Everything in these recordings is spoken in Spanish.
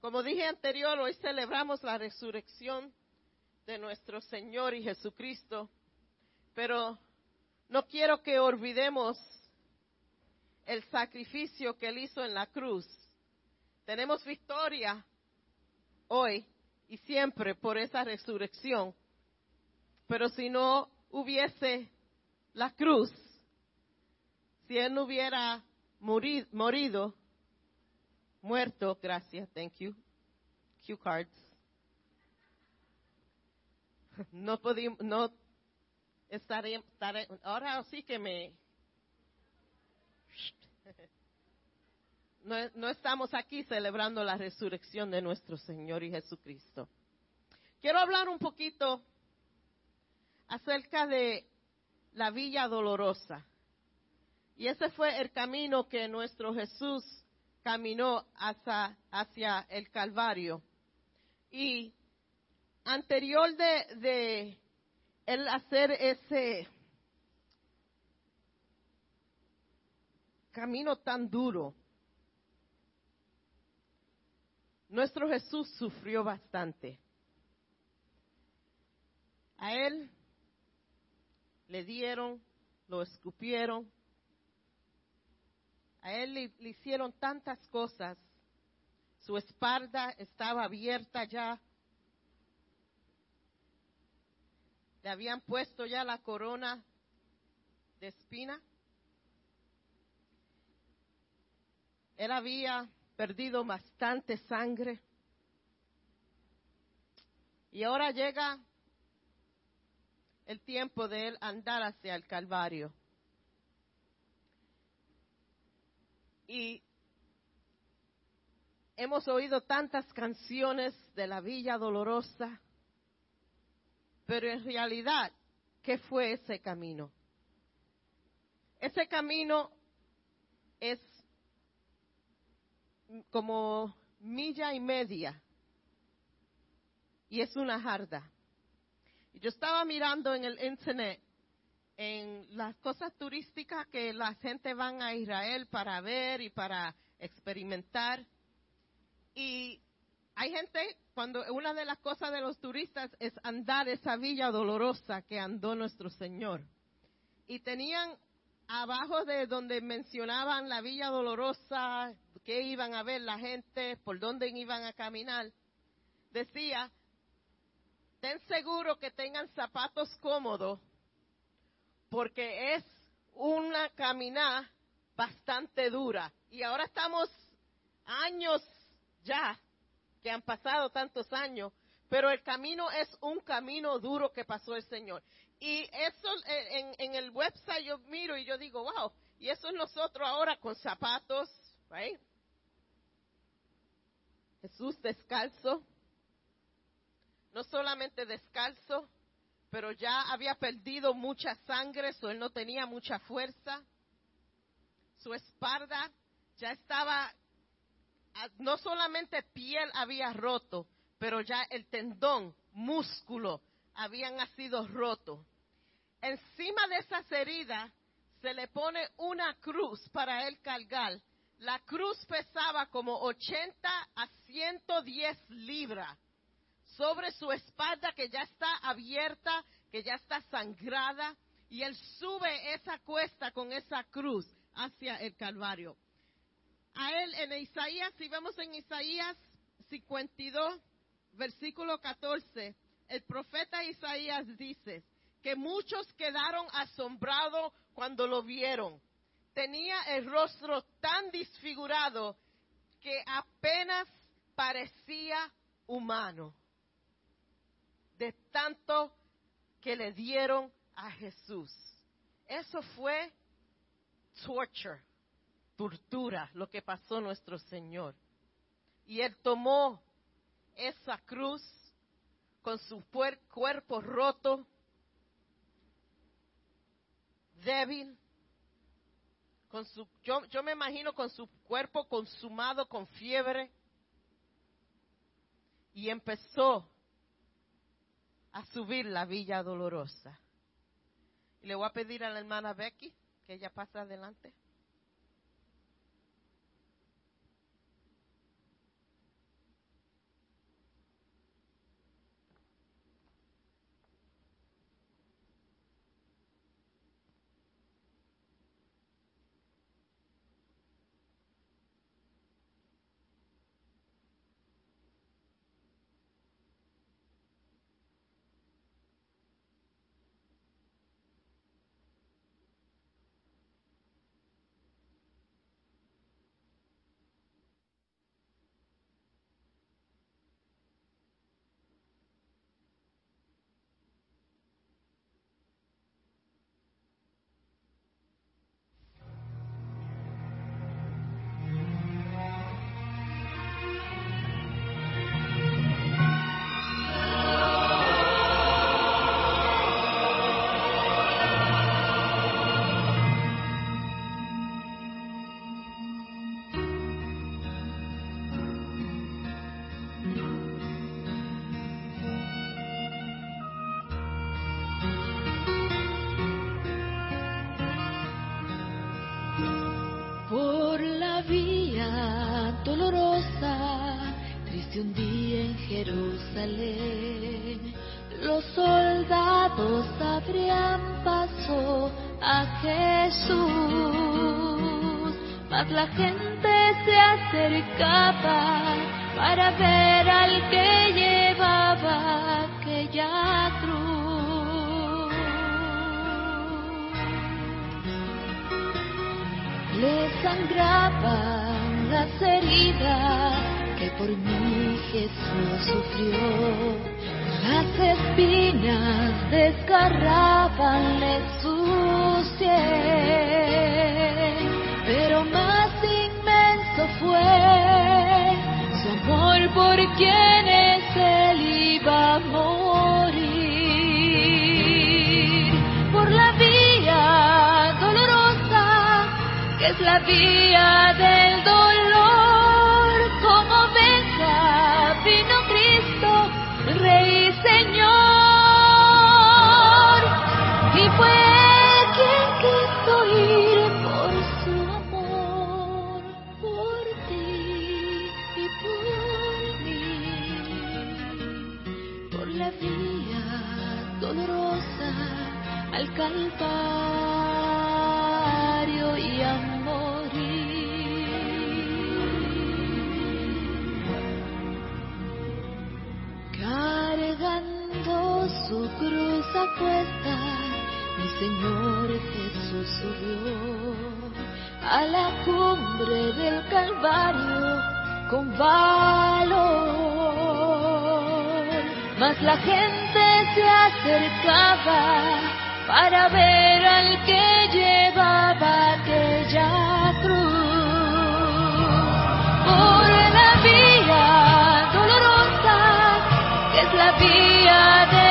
Como dije anterior, hoy celebramos la resurrección de nuestro Señor y Jesucristo, pero no quiero que olvidemos el sacrificio que Él hizo en la cruz. Tenemos victoria hoy y siempre por esa resurrección, pero si no hubiese la cruz, si Él no hubiera morido, muerto, gracias, thank you, cue cards, no podíamos, no estaríamos, ahora sí que me, no estamos aquí celebrando la resurrección de nuestro Señor y Jesucristo. Quiero hablar un poquito acerca de la Villa Dolorosa. Y ese fue el camino que nuestro Jesús caminó hacia, hacia el Calvario. Y anterior de, de él hacer ese camino tan duro, nuestro Jesús sufrió bastante. A él le dieron, lo escupieron, a él le, hicieron tantas cosas. Su espalda estaba abierta ya. Le habían puesto ya la corona de espina. Él había perdido bastante sangre. Y ahora llega el tiempo de él andar hacia el Calvario. Y hemos oído tantas canciones de la Villa Dolorosa, pero en realidad, ¿qué fue ese camino? Ese camino es como milla y media y es una jarda. Yo estaba mirando en el internet en las cosas turísticas que la gente van a Israel para ver y para experimentar. Y hay gente, cuando una de las cosas de los turistas es andar esa villa dolorosa que andó nuestro Señor. Y tenían abajo de donde mencionaban la villa dolorosa, que iban a ver la gente, por dónde iban a caminar, decía, ten seguro que tengan zapatos cómodos porque es una caminada bastante dura. Y ahora estamos años ya, que han pasado tantos años, pero el camino es un camino duro que pasó el Señor. Y eso eh, en, el website yo miro y yo digo, wow, y eso es nosotros ahora con zapatos, right? Jesús descalzo, no solamente descalzo, pero ya había perdido mucha sangre, so él no tenía mucha fuerza. Su espalda ya estaba, ah, no solamente piel había roto, pero ya el tendón, músculo, habían sido roto. Encima de esas heridas se le pone una cruz para él cargar. La cruz pesaba como 80 a 110 libras sobre su espalda que ya está abierta, que ya está sangrada, y él sube esa cuesta con esa cruz hacia el Calvario. A él en Isaías, si vemos en Isaías 52, versículo 14, el profeta Isaías dice que muchos quedaron asombrados cuando lo vieron. Tenía el rostro tan disfigurado que apenas parecía humano de tanto que le dieron a Jesús. Eso fue torture, tortura, lo que pasó nuestro Señor. Y Él tomó esa cruz con su cuerpo roto, débil, con su, yo, yo me imagino con su cuerpo consumado con fiebre, y empezó a subir la Villa Dolorosa. Y le voy a pedir a la hermana Becky que ella pase adelante. Los soldados abrían paso a Jesús, mas la gente se acercaba para ver al que llevaba aquella cruz. Le sangraban las heridas por mí Jesús sufrió las espinas desgarrabanle su cielo, pero más inmenso fue su amor por quienes él iba a morir. Por la vía dolorosa, que es la vía del cruz a cuesta, mi Señor Jesús subió a la cumbre del Calvario con valor. Mas la gente se acercaba para ver al que llevaba aquella cruz. Por la vía dolorosa que es la vía del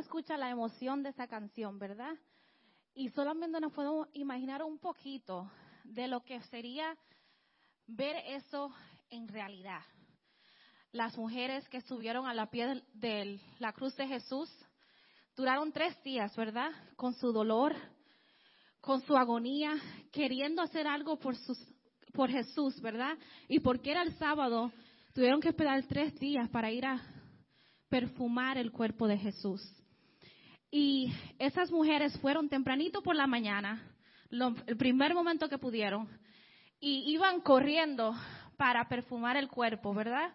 escucha la emoción de esa canción, ¿verdad? Y solamente nos podemos imaginar un poquito de lo que sería ver eso en realidad. Las mujeres que subieron a la pie de la cruz de Jesús duraron tres días, ¿verdad? Con su dolor, con su agonía, queriendo hacer algo por sus por Jesús, ¿verdad? Y porque era el sábado, tuvieron que esperar tres días para ir a perfumar el cuerpo de Jesús. Y esas mujeres fueron tempranito por la mañana, el primer momento que pudieron, y iban corriendo para perfumar el cuerpo, ¿verdad?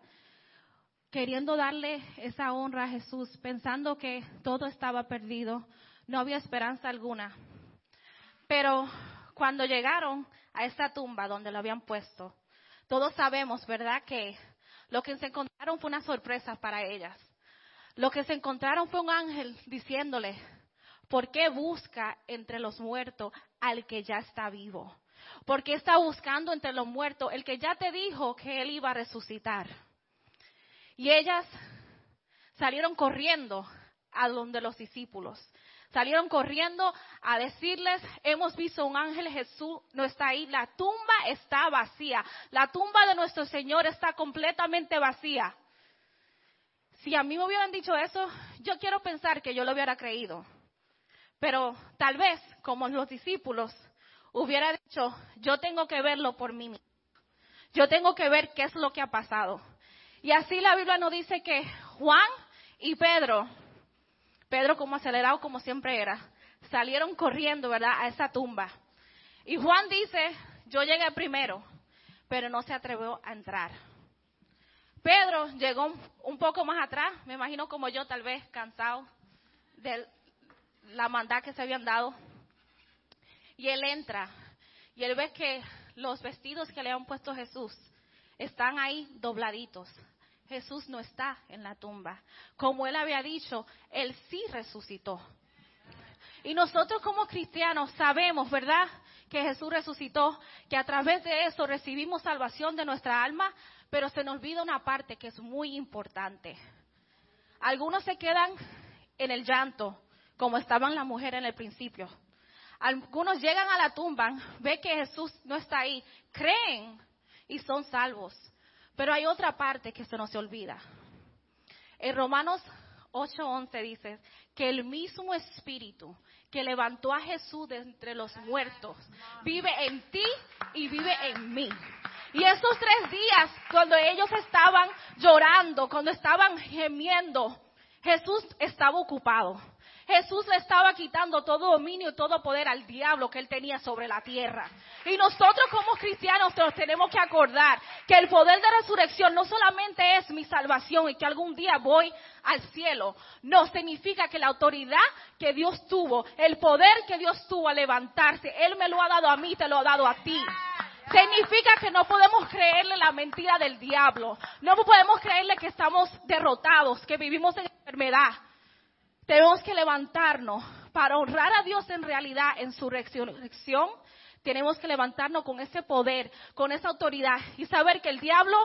Queriendo darle esa honra a Jesús, pensando que todo estaba perdido, no había esperanza alguna. Pero cuando llegaron a esa tumba donde lo habían puesto, todos sabemos, ¿verdad?, que lo que se encontraron fue una sorpresa para ellas. Lo que se encontraron fue un ángel diciéndole, ¿por qué busca entre los muertos al que ya está vivo? ¿Por qué está buscando entre los muertos el que ya te dijo que él iba a resucitar? Y ellas salieron corriendo a donde los discípulos. Salieron corriendo a decirles, hemos visto un ángel, Jesús no está ahí, la tumba está vacía, la tumba de nuestro Señor está completamente vacía. Si a mí me hubieran dicho eso, yo quiero pensar que yo lo hubiera creído. Pero tal vez, como los discípulos, hubiera dicho, yo tengo que verlo por mí mismo. Yo tengo que ver qué es lo que ha pasado. Y así la Biblia nos dice que Juan y Pedro Pedro, como acelerado como siempre era, salieron corriendo, ¿verdad?, a esa tumba. Y Juan dice, yo llegué primero, pero no se atrevió a entrar. Pedro llegó un poco más atrás, me imagino como yo, tal vez cansado de la maldad que se habían dado. Y él entra y él ve que los vestidos que le han puesto Jesús están ahí dobladitos. Jesús no está en la tumba. Como él había dicho, él sí resucitó. Y nosotros como cristianos sabemos, ¿verdad? Que Jesús resucitó, que a través de eso recibimos salvación de nuestra alma, pero se nos olvida una parte que es muy importante. Algunos se quedan en el llanto, como estaban las mujeres en el principio. Algunos llegan a la tumba, ven que Jesús no está ahí, creen y son salvos. Pero hay otra parte que se nos olvida. En Romanos 8:11 dice que el mismo Espíritu que levantó a Jesús de entre los muertos vive en ti y vive en mí. Y esos tres días, cuando ellos estaban llorando, cuando estaban gemiendo, Jesús estaba ocupado. Jesús le estaba quitando todo dominio y todo poder al diablo que él tenía sobre la tierra. Y nosotros como cristianos nos tenemos que acordar que el poder de resurrección no solamente es mi salvación y que algún día voy al cielo. No, significa que la autoridad que Dios tuvo, el poder que Dios tuvo a levantarse, Él me lo ha dado a mí, te lo ha dado a ti. Significa que no podemos creerle la mentira del diablo. No podemos creerle que estamos derrotados, que vivimos en enfermedad. Tenemos que levantarnos para honrar a Dios en realidad en su resurrección. Tenemos que levantarnos con ese poder, con esa autoridad y saber que el diablo,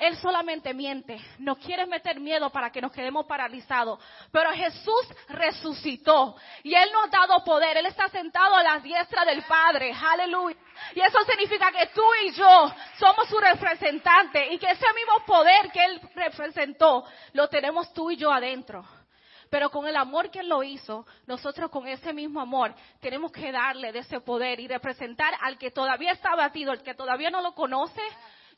él solamente miente. Nos quiere meter miedo para que nos quedemos paralizados. Pero Jesús resucitó y Él nos ha dado poder. Él está sentado a la diestra del Padre. Aleluya. Y eso significa que tú y yo somos su representante y que ese mismo poder que Él representó lo tenemos tú y yo adentro. Pero con el amor que Él lo hizo, nosotros con ese mismo amor tenemos que darle de ese poder y representar al que todavía está batido, al que todavía no lo conoce.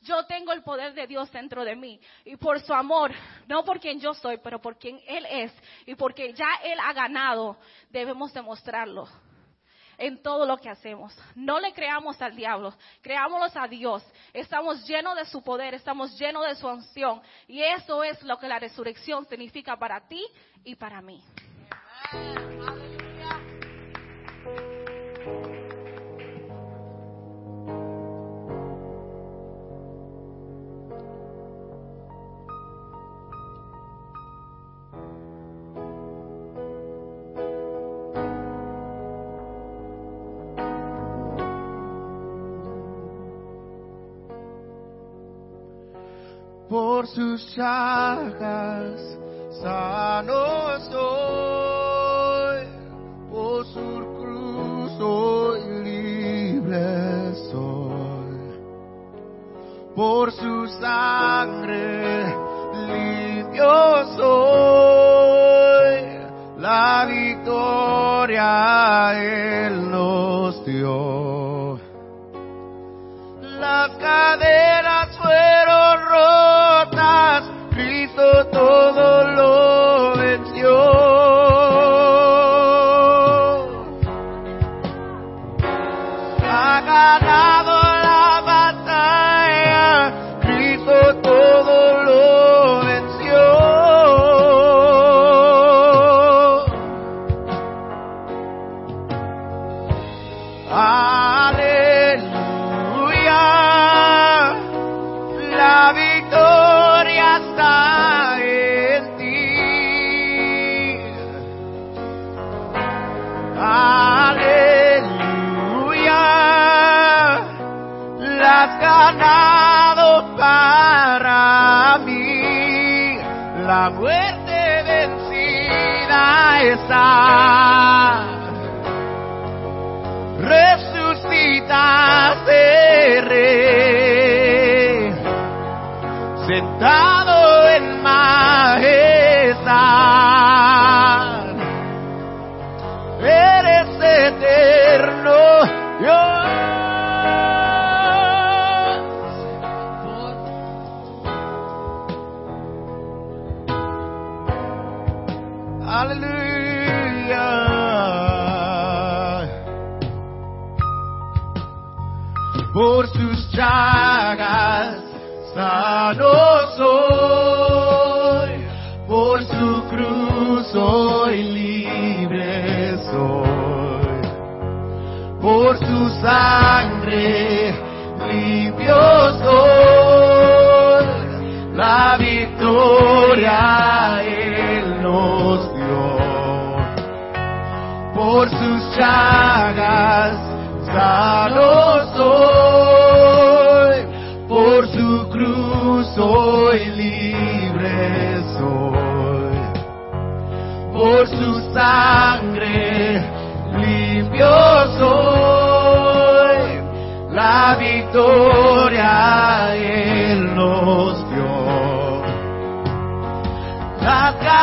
Yo tengo el poder de Dios dentro de mí. Y por su amor, no por quien yo soy, pero por quien Él es. Y porque ya Él ha ganado, debemos demostrarlo en todo lo que hacemos. No le creamos al diablo, creámoslos a Dios. Estamos llenos de su poder, estamos llenos de su unción. Y eso es lo que la resurrección significa para ti y para mí. Por sus llagas sano soy, por su cruz soy libre soy, por su sangre limpio soy, la victoria Él God.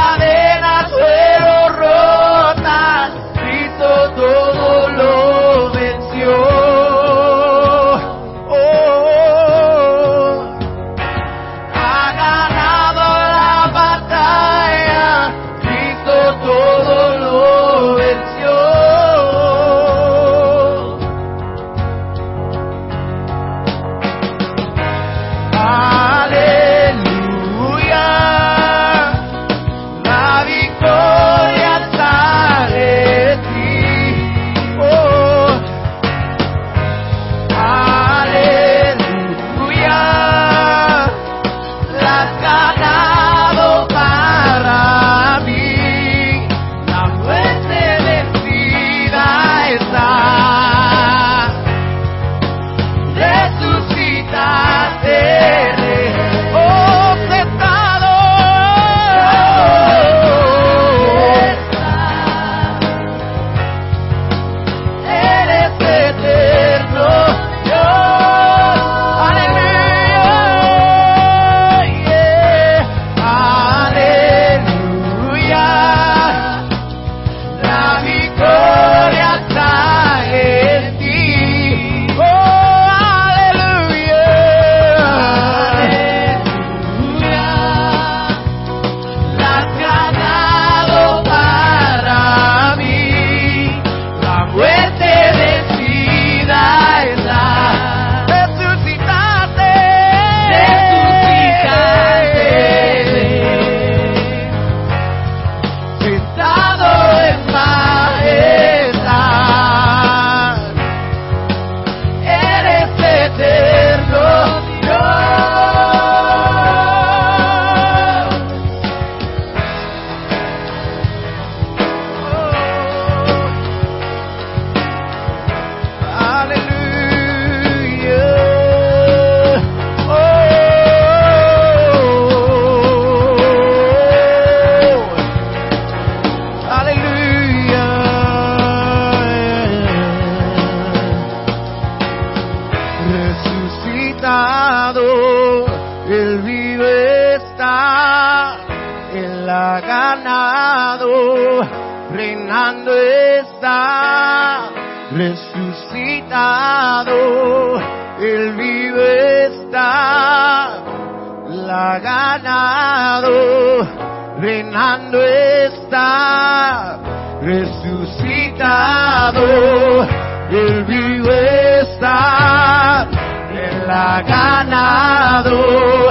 ha ganado,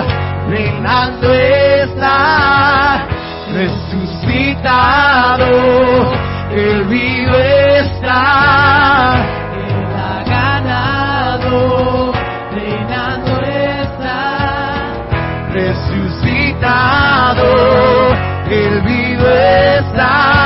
reinando está, resucitado, el vivo está, él ha ganado, reinando está, resucitado, el vivo está.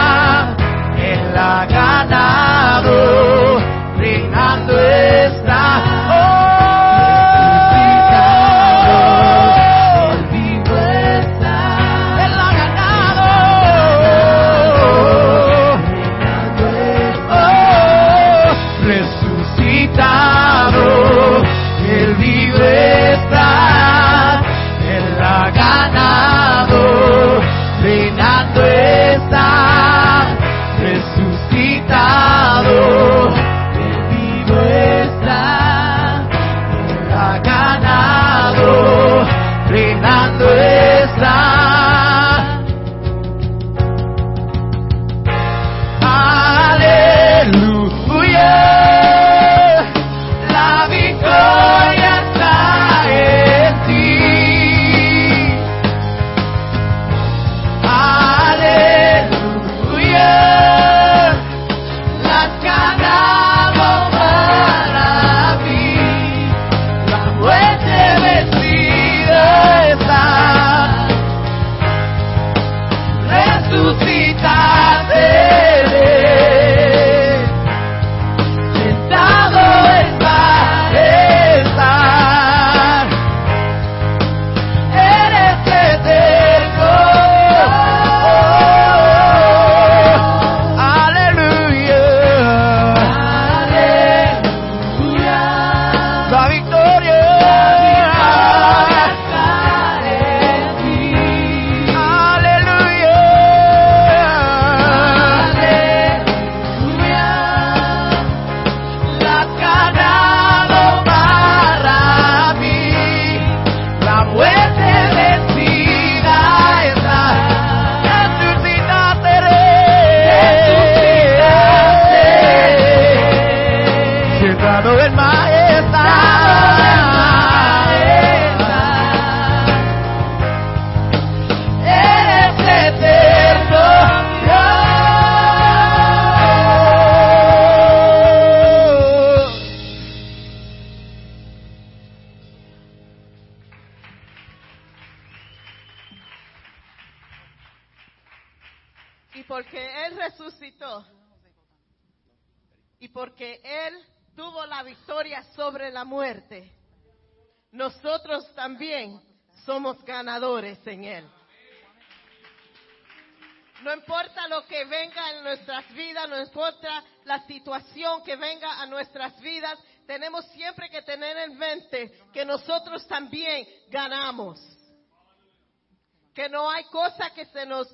Que no hay cosa que se nos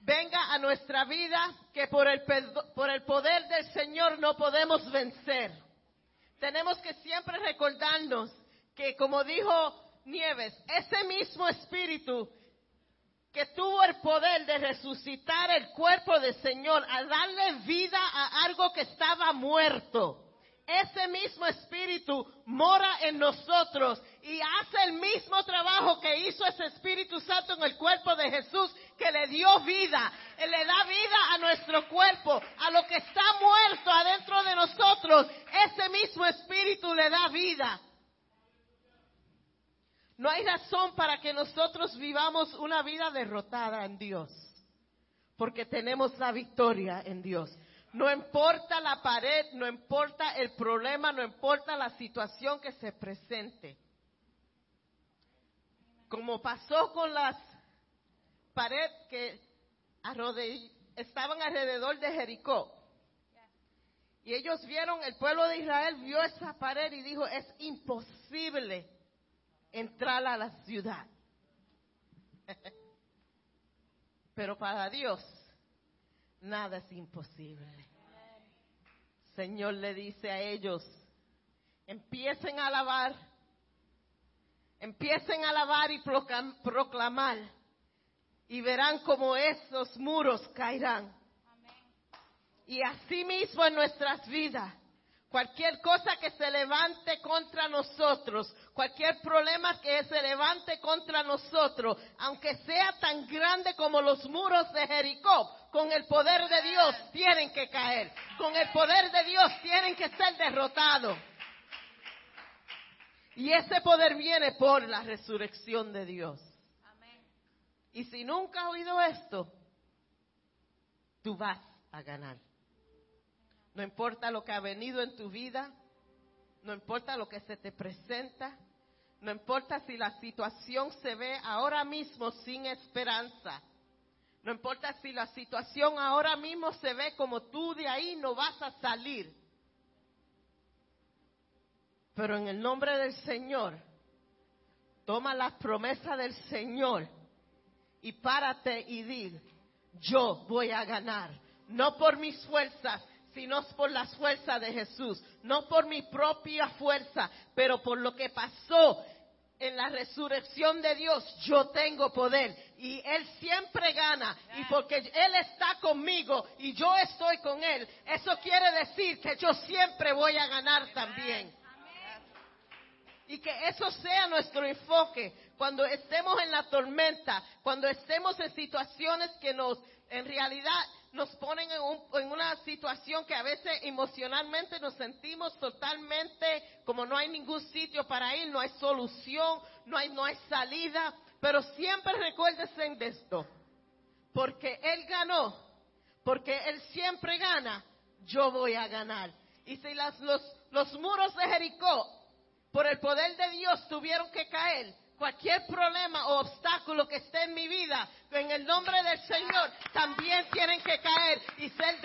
venga a nuestra vida que por el, por el poder del Señor no podemos vencer. Tenemos que siempre recordarnos que, como dijo Nieves, ese mismo espíritu que tuvo el poder de resucitar el cuerpo del Señor, a darle vida a algo que estaba muerto. Ese mismo espíritu mora en nosotros y hace el mismo trabajo que hizo ese Espíritu Santo en el cuerpo de Jesús, que le dio vida. Él le da vida a nuestro cuerpo, a lo que está muerto adentro de nosotros. Ese mismo espíritu le da vida. No hay razón para que nosotros vivamos una vida derrotada en Dios, porque tenemos la victoria en Dios. No importa la pared, no importa el problema, no importa la situación que se presente. Como pasó con las paredes que estaban alrededor de Jericó. Y ellos vieron, el pueblo de Israel vio esa pared y dijo, es imposible entrar a la ciudad. Pero para Dios nada es imposible. Señor le dice a ellos, empiecen a alabar, empiecen a alabar y proclamar y verán como esos muros caerán. Y así mismo en nuestras vidas Cualquier cosa que se levante contra nosotros, cualquier problema que se levante contra nosotros, aunque sea tan grande como los muros de Jericó, con el poder de Dios tienen que caer. Con el poder de Dios tienen que ser derrotados. Y ese poder viene por la resurrección de Dios. Y si nunca has oído esto, tú vas a ganar. No importa lo que ha venido en tu vida, no importa lo que se te presenta, no importa si la situación se ve ahora mismo sin esperanza. No importa si la situación ahora mismo se ve como tú de ahí no vas a salir. Pero en el nombre del Señor, toma las promesas del Señor y párate y di, yo voy a ganar. No por mis fuerzas, sino por las fuerzas de Jesús, no por mi propia fuerza, pero por lo que pasó en la resurrección de Dios, yo tengo poder y Él siempre gana y porque Él está conmigo y yo estoy con Él, eso quiere decir que yo siempre voy a ganar también. Y que eso sea nuestro enfoque cuando estemos en la tormenta, cuando estemos en situaciones que nos, en realidad, nos ponen en, una situación que a veces emocionalmente nos sentimos totalmente como no hay ningún sitio para ir, no hay solución, no hay, no hay salida. Pero siempre recuérdense de esto, porque Él ganó, porque Él siempre gana, yo voy a ganar. Y si las, los, los muros de Jericó, por el poder de Dios, tuvieron que caer, cualquier problema o obstáculo que esté en mi vida, en el nombre del Señor, también tienen que caer y ser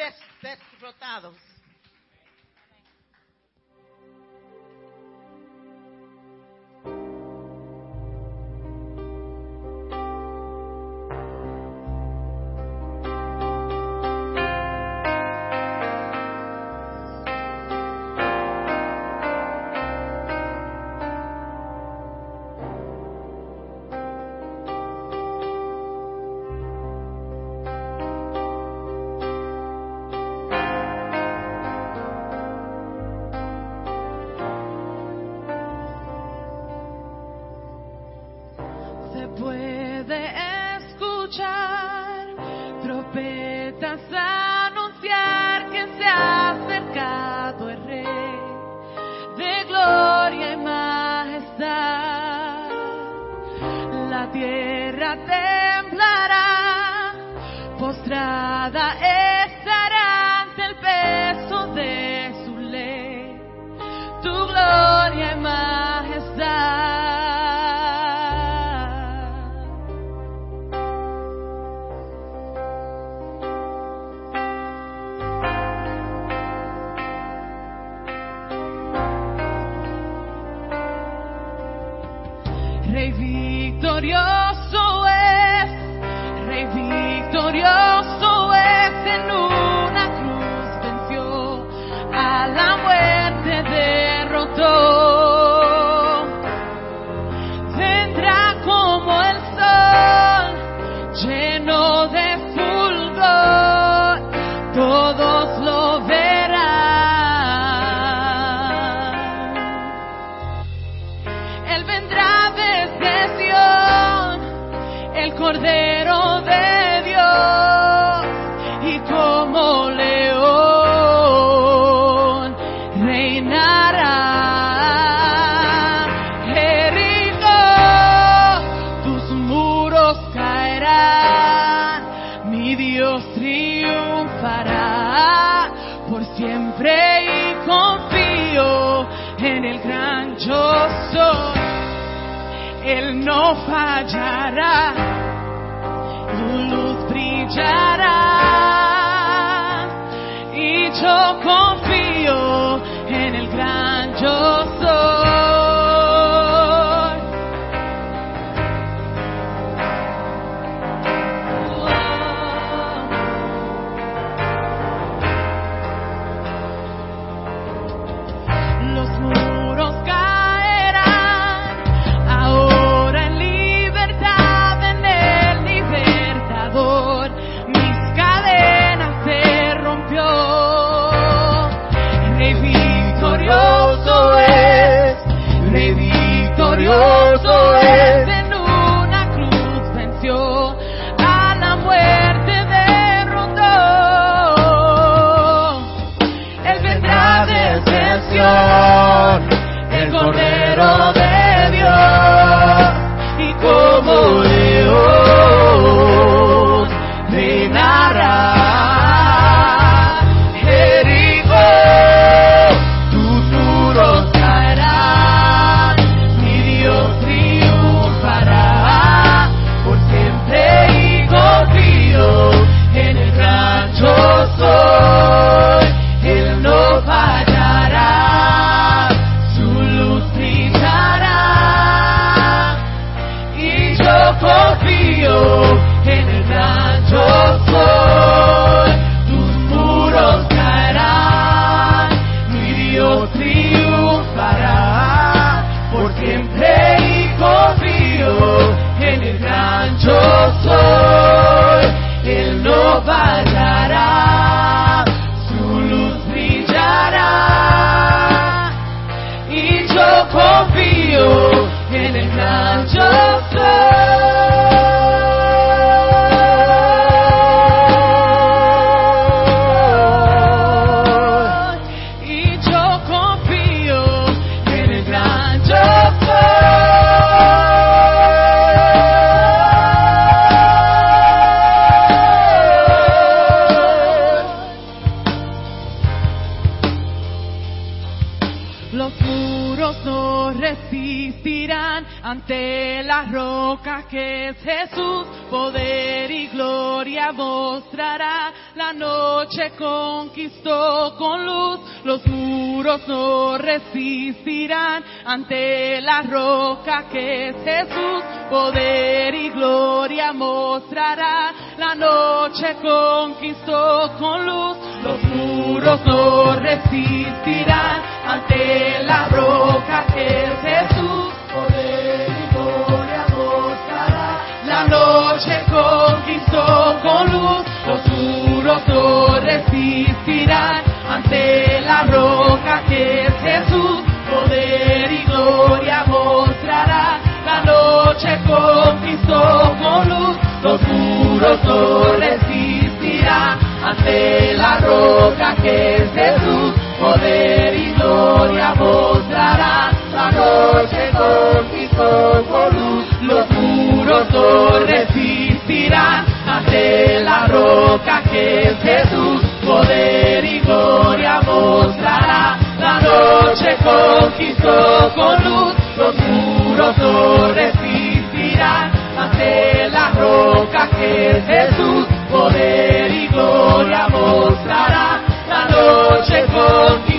Victorioso es en una cruz venció, a la muerte derrotó. es Jesús, poder y gloria mostrará. La noche conquistó con luz, los muros no resistirán. Ante la roca que Jesús, poder y gloria mostrará. La noche conquistó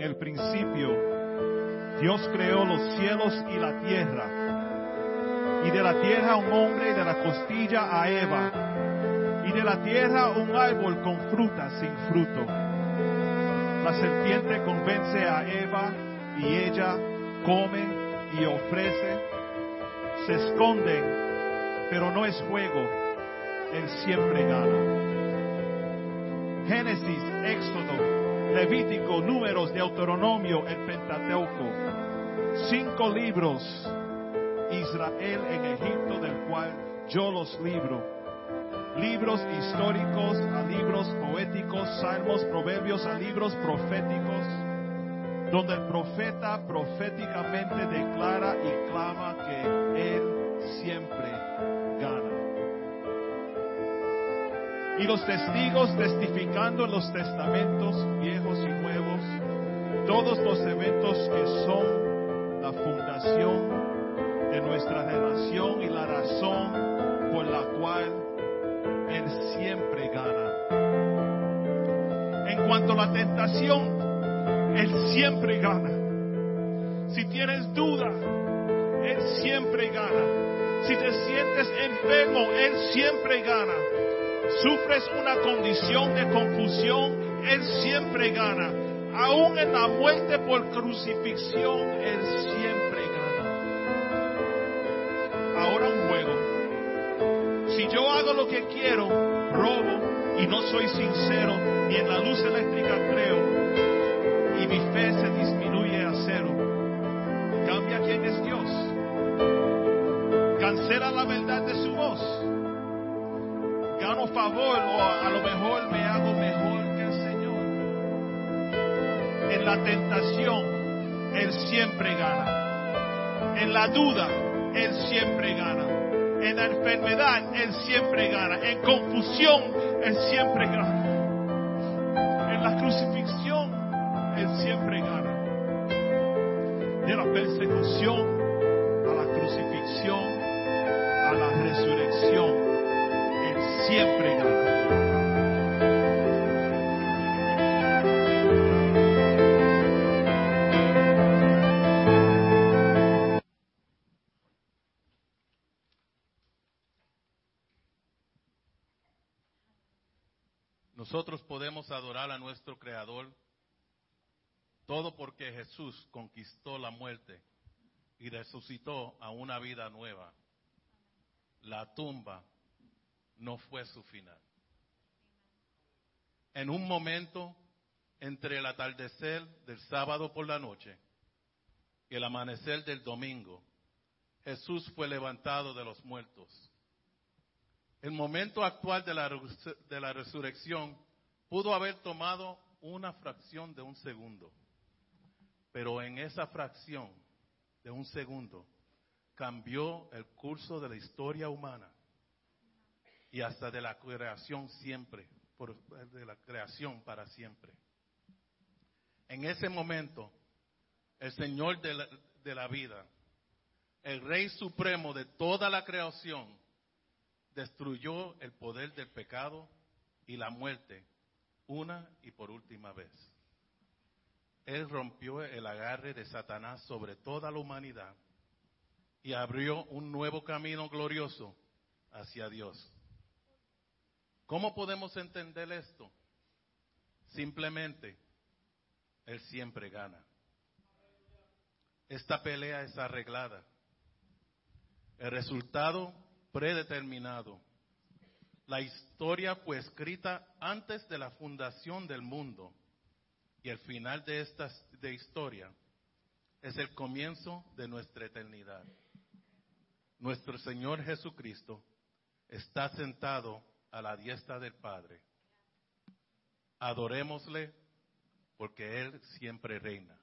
En el principio Dios creó los cielos y la tierra, y de la tierra un hombre, y de la costilla a Eva, y de la tierra un árbol con fruta sin fruto. La serpiente convence a Eva, y ella come y ofrece. Se esconden, pero no es juego, Él siempre gana. Génesis, Éxodo, Levítico, Números, Deuteronomio, el Pentateuco. Cinco libros, Israel en Egipto, del cual yo los libro. Libros históricos a libros poéticos, salmos, proverbios a libros proféticos, donde el profeta proféticamente declara y clama que Él y los testigos testificando en los testamentos viejos y nuevos todos los eventos que son la fundación de nuestra relación y la razón por la cual Él siempre gana. En cuanto a la tentación, Él siempre gana. Si tienes duda, Él siempre gana. Si te sientes enfermo, Él siempre gana sufres una condición de confusión, Él siempre gana. Aún en la muerte por crucifixión, Él siempre gana. Ahora un juego. Si yo hago lo que quiero, robo y no soy sincero, ni en la luz eléctrica creo, y mi fe se disminuye a cero, cambia quién es Dios. Cancela la verdad de su voz favor o a lo mejor me hago mejor que el Señor. En la tentación, Él siempre gana. En la duda, Él siempre gana. En la enfermedad, Él siempre gana. En confusión, Él siempre gana. En la crucifixión, Él siempre gana. De la persecución Jesús conquistó la muerte y resucitó a una vida nueva. La tumba no fue su final. En un momento entre el atardecer del sábado por la noche y el amanecer del domingo, Jesús fue levantado de los muertos. El momento actual de la, de la resurrección pudo haber tomado una fracción de un segundo, pero en esa fracción de un segundo cambió el curso de la historia humana y hasta de la creación siempre, por, de la creación para siempre. En ese momento, el Señor de la, de la vida, el Rey Supremo de toda la creación, destruyó el poder del pecado y la muerte una y por última vez. Él rompió el agarre de Satanás sobre toda la humanidad y abrió un nuevo camino glorioso hacia Dios. ¿Cómo podemos entender esto? Simplemente, Él siempre gana. Esta pelea es arreglada. El resultado predeterminado. La historia fue escrita antes de la fundación del mundo y el final de esta de historia es el comienzo de nuestra eternidad. Nuestro Señor Jesucristo está sentado a la diestra del Padre. Adorémosle porque Él siempre reina.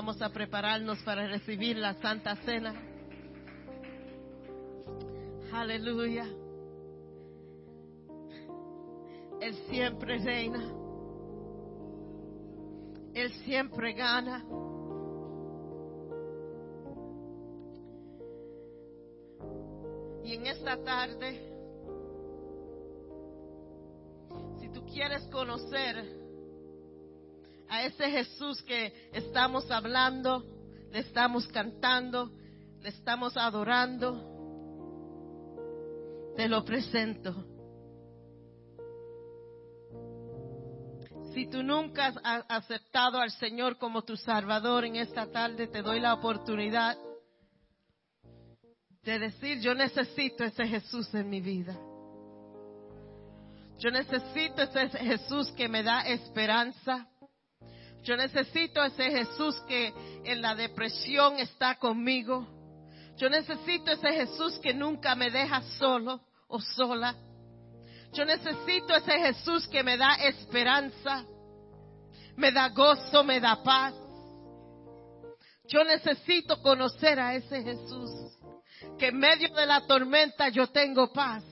vamos a prepararnos para recibir la Santa Cena. Aleluya. Él siempre reina. Él siempre gana. Y en esta tarde, si tú quieres conocer ese Jesús que estamos hablando, le estamos cantando, le estamos adorando, te lo presento. Si tú nunca has aceptado al Señor como tu Salvador en esta tarde, te doy la oportunidad de decir, yo necesito ese Jesús en mi vida. Yo necesito ese Jesús que me da esperanza, yo necesito ese Jesús que en la depresión está conmigo. Yo necesito ese Jesús que nunca me deja solo o sola. Yo necesito ese Jesús que me da esperanza, me da gozo, me da paz. Yo necesito conocer a ese Jesús, que en medio de la tormenta yo tengo paz.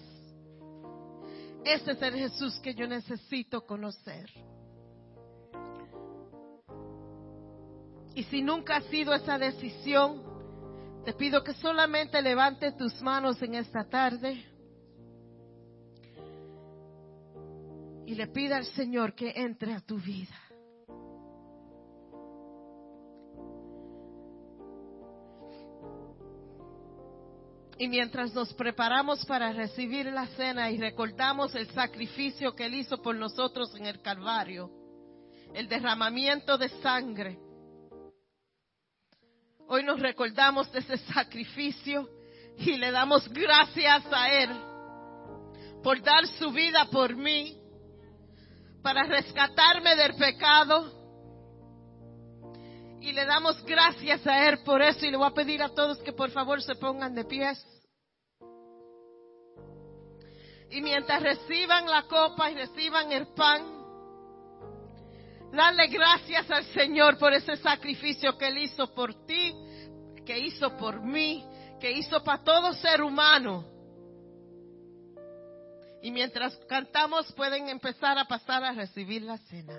Ese es el Jesús que yo necesito conocer. Y si nunca ha sido esa decisión, te pido que solamente levantes tus manos en esta tarde y le pida al Señor que entre a tu vida. Y mientras nos preparamos para recibir la cena y recordamos el sacrificio que Él hizo por nosotros en el Calvario, el derramamiento de sangre, hoy nos recordamos de ese sacrificio y le damos gracias a Él por dar su vida por mí, para rescatarme del pecado. Y le damos gracias a Él por eso y le voy a pedir a todos que por favor se pongan de pies. Y mientras reciban la copa y reciban el pan, darle gracias al Señor por ese sacrificio que Él hizo por ti, que hizo por mí, que hizo para todo ser humano. Y mientras cantamos pueden empezar a pasar a recibir la cena.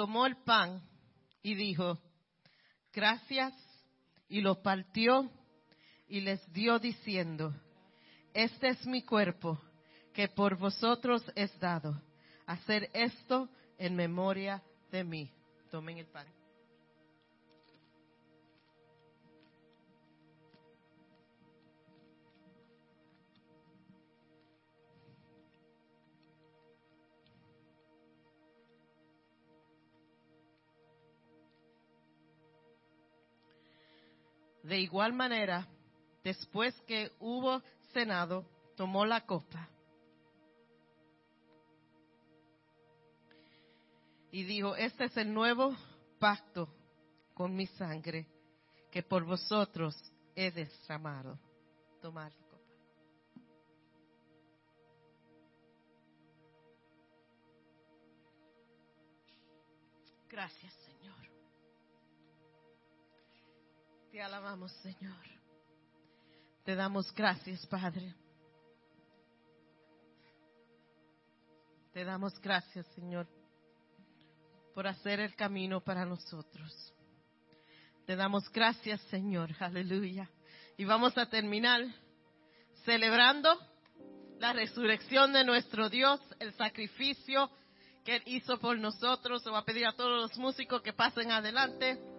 Tomó el pan y dijo, gracias, y lo partió y les dio diciendo, este es mi cuerpo que por vosotros es dado. Hacer esto en memoria de mí. Tomen el pan. De igual manera, después que hubo cenado, tomó la copa y dijo, este es el nuevo pacto con mi sangre que por vosotros he derramado. Tomar la copa. Gracias, Señor. Te alabamos, Señor. Te damos gracias, Padre. Te damos gracias, Señor, por hacer el camino para nosotros. Te damos gracias, Señor. Aleluya. Y vamos a terminar celebrando la resurrección de nuestro Dios, el sacrificio que Él hizo por nosotros. Se va a pedir a todos los músicos que pasen adelante.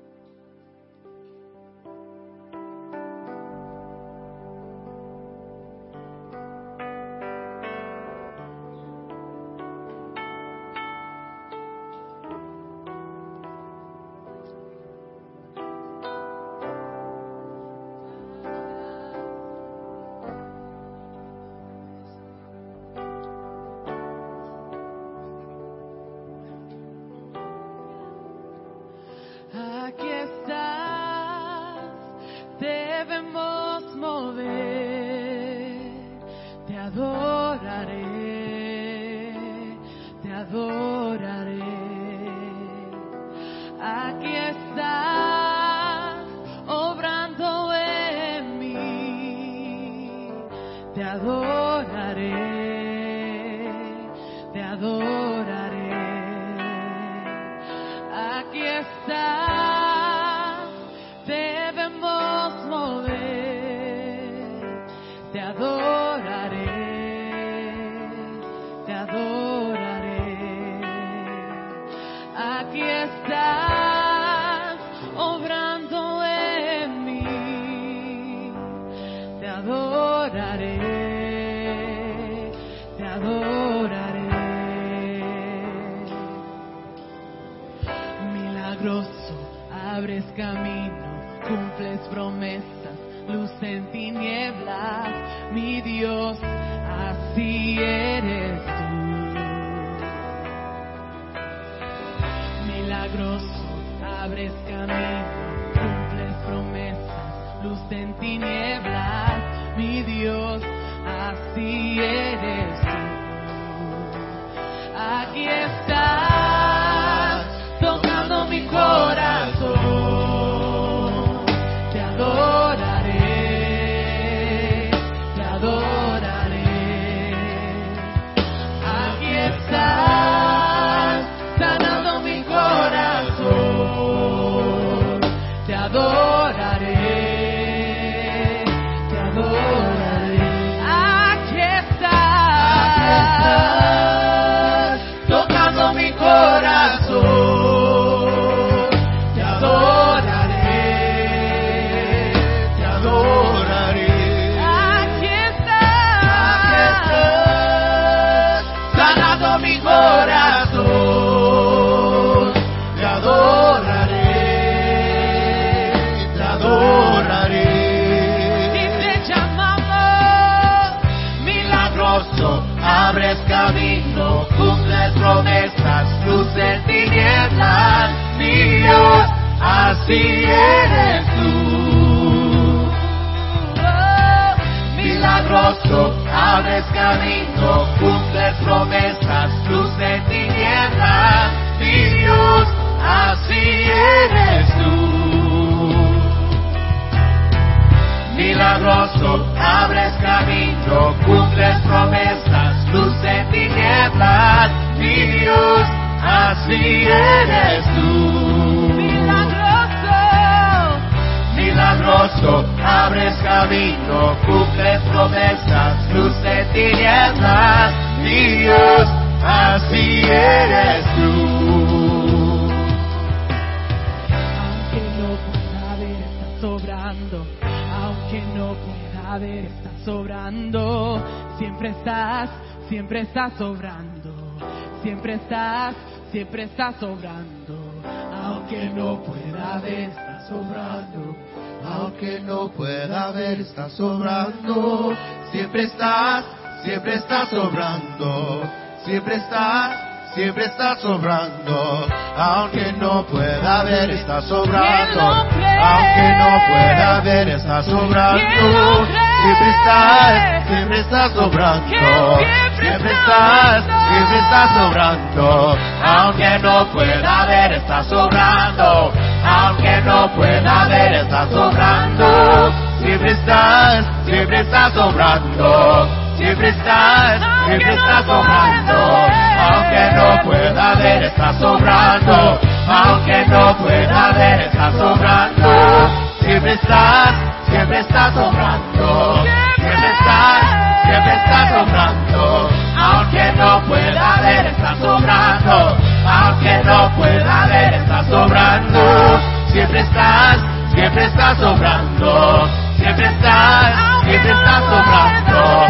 Milagroso, abres camino, cumples promesas, luz en tinieblas, mi Dios, así eres tú. Aquí estás, Oh, milagroso, abres camino, cumples promesas, luz de tinieblas. Mi Dios, así eres tú. Milagroso, abres camino, cumples promesas, luz de tinieblas. Mi Dios, así eres tú. Camino, cumples promesas, luz de tinieblas, Dios, así eres tú. Aunque no pueda ver, estás sobrando. Aunque no pueda ver, estás sobrando. Siempre estás, siempre estás sobrando. Siempre estás, siempre estás sobrando. Aunque no pueda ver, estás sobrando. Aunque no pueda ver, estás sobrando. Siempre estás, siempre estás sobrando. Siempre estás, siempre estás sobrando. Aunque no pueda ver, estás sobrando. Aunque no pueda ver, estás sobrando. Siempre estás, siempre estás sobrando. Siempre estás, siempre estás sobrando. Aunque no pueda ver, estás sobrando. Aunque no pueda ver, estás sobrando. Siempre estás, siempre estás sobrando. Siempre estás, siempre estás sobrando. Aunque no pueda ver, estás sobrando. Aunque no pueda ver, estás sobrando. Siempre estás, siempre estás sobrando. Siempre estás, siempre estás sobrando. Aunque no pueda ver, estás sobrando. Aunque no pueda ver, estás sobrando. Siempre estás, siempre estás sobrando. Siempre estás, siempre estás sobrando.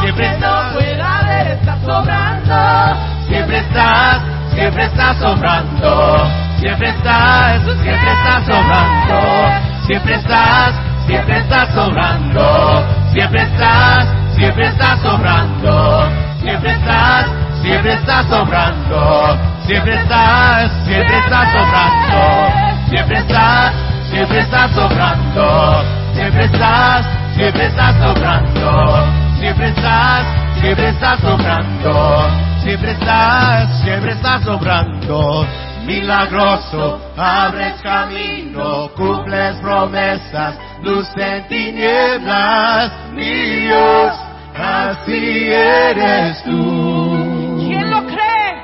Siempre no pueda ver, estás sobrando. Siempre estás, siempre estás sobrando. Siempre estás, siempre estás sobrando. Siempre estás, siempre estás sobrando. Siempre estás, siempre estás sobrando. Siempre estás, siempre estás sobrando. Siempre estás, siempre estás sobrando. Siempre estás, siempre estás sobrando. Siempre estás, siempre estás sobrando. Siempre estás, siempre estás sobrando. Siempre estás, siempre estás sobrando. Milagroso, abres camino, cumples promesas, luz en tinieblas, mi Dios, así eres tú. ¿Quién lo cree?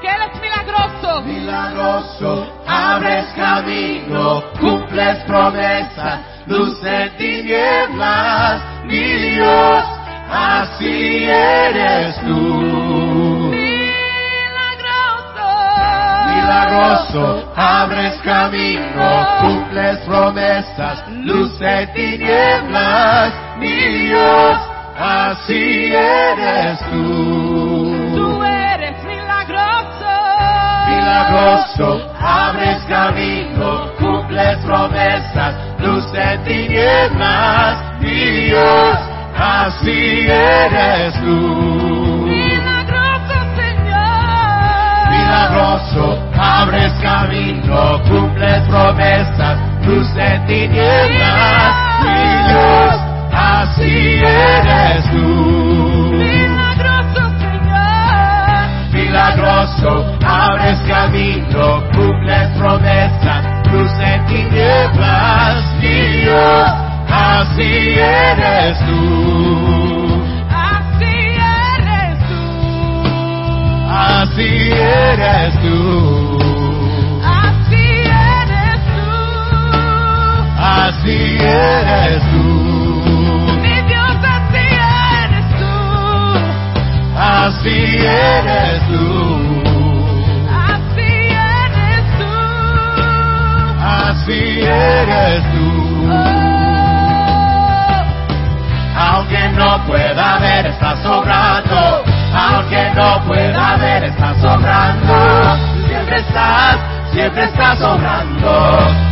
Que Él es milagroso. Milagroso, abres camino, cumples promesas, luz en tinieblas, mi Dios, así eres tú. Abres camino, cumples promesas, luz en tinieblas, mi Dios, así eres tú. Tú eres milagroso. Milagroso, abres camino, cumples promesas, luz en tinieblas, mi Dios, así eres tú. Milagroso, Señor. Milagroso, abres camino, cumples promesas, luz en tinieblas, mi Dios, así eres tú. Milagroso, Señor. Milagroso, abres camino, cumples promesas, luz en tinieblas, mi Dios, así eres tú. Así eres tú. Así eres tú. Así eres tú. Mi Dios, así eres tú. Así eres tú. Así eres tú. Así eres tú. Aunque no pueda ver, está sobrando. Aunque no pueda ver, está sobrando. Siempre estás, siempre estás sobrando.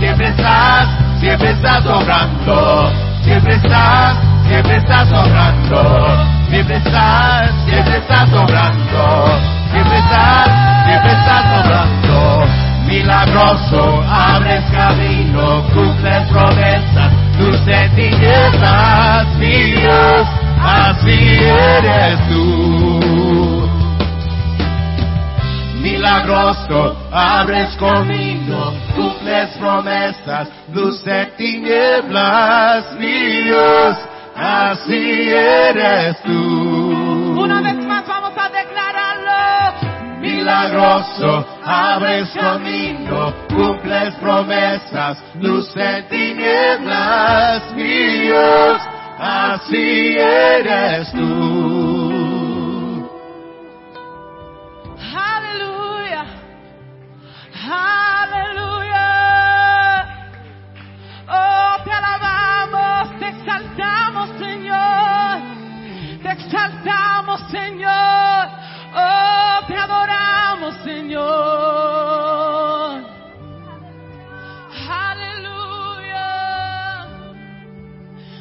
Siempre estás, siempre estás sobrando. Siempre estás, siempre estás sobrando. Siempre estás, siempre estás sobrando. Siempre estás, siempre estás sobrando. Milagroso, abres camino, cumples promesas, en tinieblas, mi Dios, así eres tú. Milagroso, abres camino, cumples promesas, luz en tinieblas, mi Dios, así eres tú. Una vez más vamos a declararlo. Milagroso, abres camino, cumples promesas, luz en tinieblas, mi Dios, así eres tú.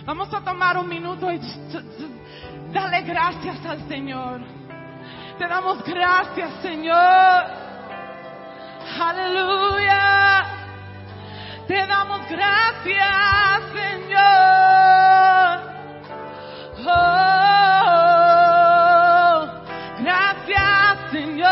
Vamos a tomar un minuto y darle gracias al Señor. Te damos gracias, Señor. Aleluya. Te damos gracias, Señor. Oh, gracias, Señor.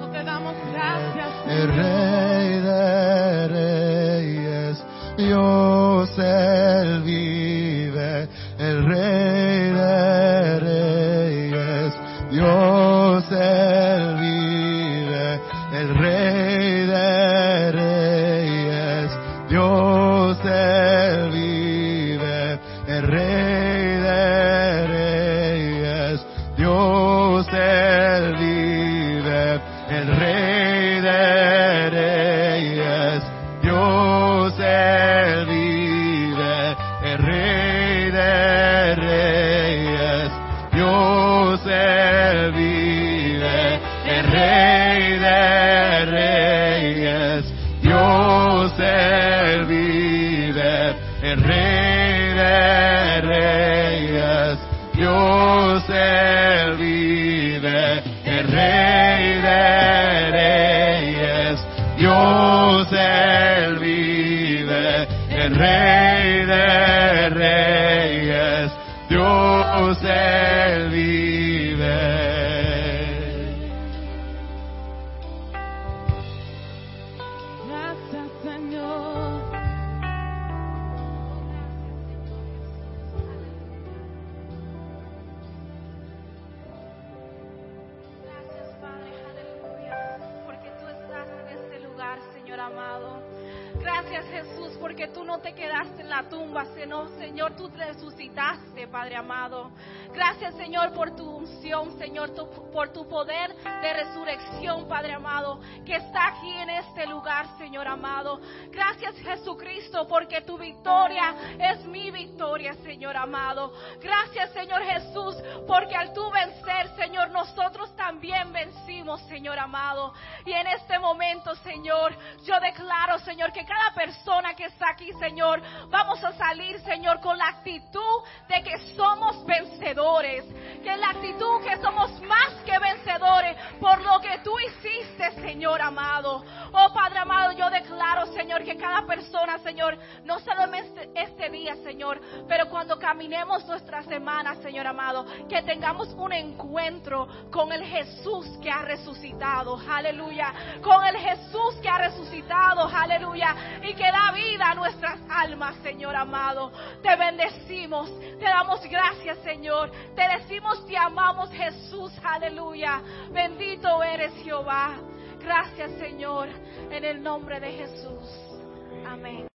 Oh, te damos gracias, Señor. Dios él vive, el rey de reyes, Dios él vive, el rey de reyes, Dios él vive, el rey de reyes, Dios él vive, el rey de reyes, Dios él Dios él vive, el rey de reyes, Dios él vive, el rey de reyes, Dios él vive, el rey de reyes, Dios él vive. Padre amado. Gracias, Señor, por tu unción, Señor, tu- por tu poder de resurrección, Padre amado, que está aquí en este lugar, Señor amado. Gracias, Jesucristo, porque tu victoria es mi victoria, Señor amado. Gracias, Señor Jesús, porque al tú vencer, Señor, nosotros también vencimos, Señor amado. Y en este momento, Señor, yo declaro, Señor, que cada persona que está aquí, Señor, vamos a salir, Señor, con la actitud de que somos vencedores. Que la actitud que somos más que vencedores por lo que tú hiciste, Señor amado. Oh Padre amado, yo declaro, Señor, que cada persona, Señor, no solamente este día, Señor, pero cuando caminemos nuestra semana, Señor amado, que tengamos un encuentro con el Jesús que ha resucitado, aleluya, con el Jesús que ha resucitado, aleluya, y que da vida a nuestras almas, Señor amado. Te bendecimos, te damos gracias, Señor, te decimos, te amamos, Jesús, aleluya. Bendito eres Jehová. Gracias, Señor, en el nombre de Jesús. Amén.